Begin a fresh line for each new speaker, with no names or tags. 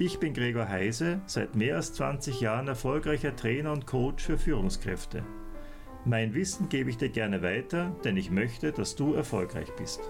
Ich bin Gregor Heise, seit mehr als 20 Jahren erfolgreicher Trainer und Coach für Führungskräfte. Mein Wissen gebe ich dir gerne weiter, denn ich möchte, dass du erfolgreich bist.